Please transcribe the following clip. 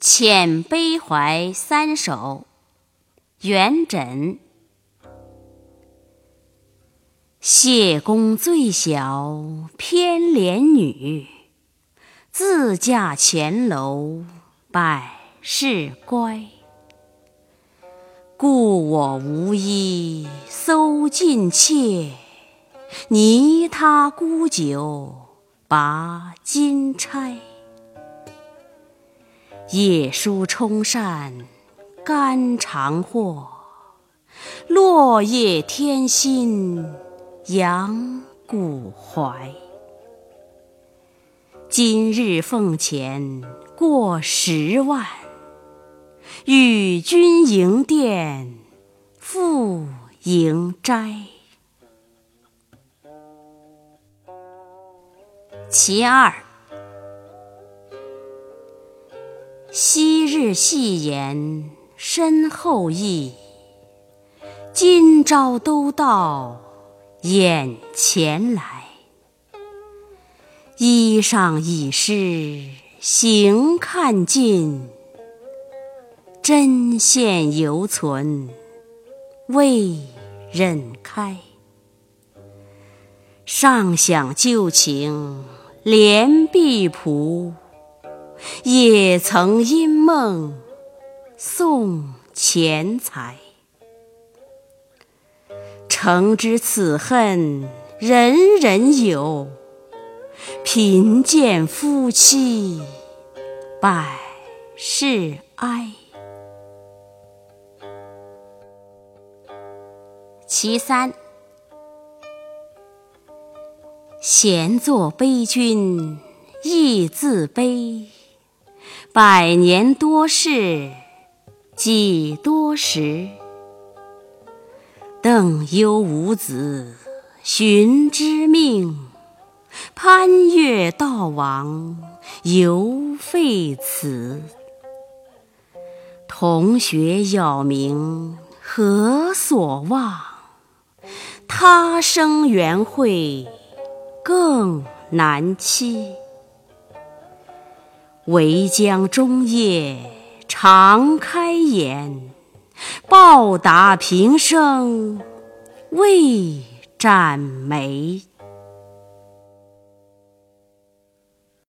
《遣悲怀三首》元稹。谢公最小偏怜女，自嫁前楼百事乖。故我无衣搜尽妾，泥他沽酒拔金钗。夜书冲扇肝肠惑，落叶添薪扬骨怀。今日奉钱过十万，与君营奠复营斋。其二。昔日戏言身后意，今朝都到眼前来。衣裳已湿行看尽，针线犹存未忍开。尚想旧情怜婢仆。也曾因梦送钱财，诚知此恨人人有，贫贱夫妻百事哀。其三，闲坐悲君亦自悲。百年多事几多时？邓攸无子寻知命，攀越道王犹废辞。同学杳冥何所望？他生缘会更难期。唯将终夜长开眼，报答平生未展眉。